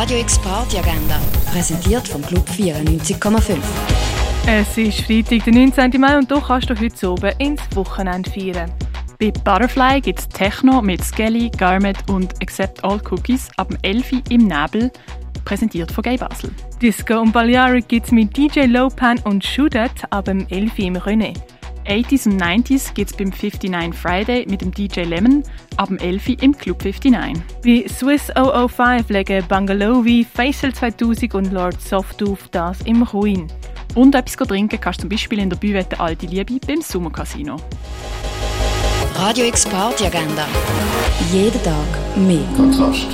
Radio X Party Agenda, präsentiert vom Club 94,5. Es ist Freitag, der 19. Mai und du kannst du heute oben ins Wochenende feiern. Bei Butterfly gibt es Techno mit Skelly, Garment und Accept All Cookies ab dem 11 Uhr im Nebel, präsentiert von Gay Basel. Disco und Balearic gibt es mit DJ Lopan und Shootet ab dem 11 Uhr im René. 80s und 90s gibt es beim 59 Friday mit dem DJ Lemon ab dem 11 Uhr im Club 59. Bei Swiss 005 legen Bungalowi, Faisal 2000 und Lord Soft auf das im Ruin. Und etwas trinken kannst du zum Beispiel in der Büwette Alte Liebe beim Sommercasino. Radio X Party Agenda. Jeden Tag mehr. Kontrast.